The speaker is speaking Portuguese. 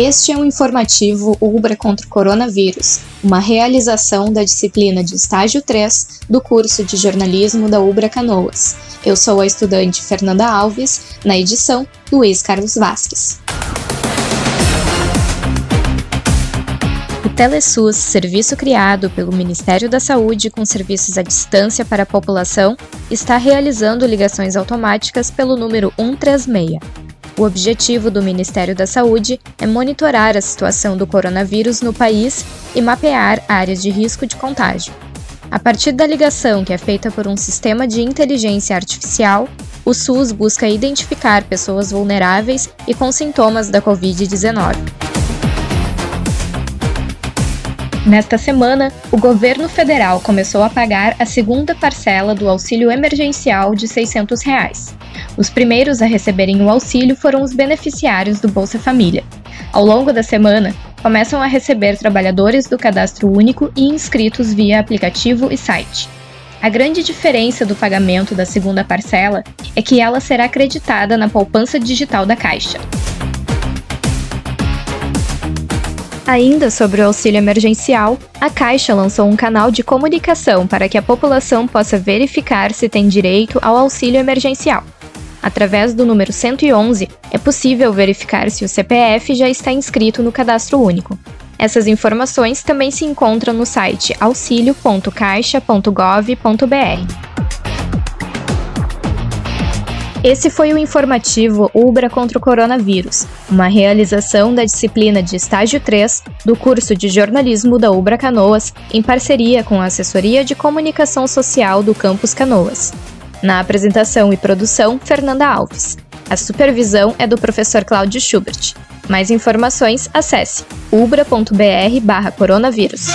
Este é um informativo Ubra contra o coronavírus, uma realização da disciplina de estágio 3 do curso de jornalismo da Ubra Canoas. Eu sou a estudante Fernanda Alves, na edição Luiz Carlos Vasques. O Telesus, serviço criado pelo Ministério da Saúde com serviços à distância para a população, está realizando ligações automáticas pelo número 136. O objetivo do Ministério da Saúde é monitorar a situação do coronavírus no país e mapear áreas de risco de contágio. A partir da ligação, que é feita por um sistema de inteligência artificial, o SUS busca identificar pessoas vulneráveis e com sintomas da Covid-19. Nesta semana, o governo federal começou a pagar a segunda parcela do auxílio emergencial de 600 reais. Os primeiros a receberem o auxílio foram os beneficiários do Bolsa Família. Ao longo da semana, começam a receber trabalhadores do cadastro único e inscritos via aplicativo e site. A grande diferença do pagamento da segunda parcela é que ela será acreditada na poupança digital da Caixa. Ainda sobre o auxílio emergencial, a Caixa lançou um canal de comunicação para que a população possa verificar se tem direito ao auxílio emergencial. Através do número 111, é possível verificar se o CPF já está inscrito no cadastro único. Essas informações também se encontram no site auxilio.caixa.gov.br. Esse foi o informativo Ubra contra o coronavírus, uma realização da disciplina de estágio 3 do curso de jornalismo da Ubra Canoas, em parceria com a Assessoria de Comunicação Social do Campus Canoas. Na apresentação e produção, Fernanda Alves. A supervisão é do professor Cláudio Schubert. Mais informações, acesse ubra.br/coronavírus.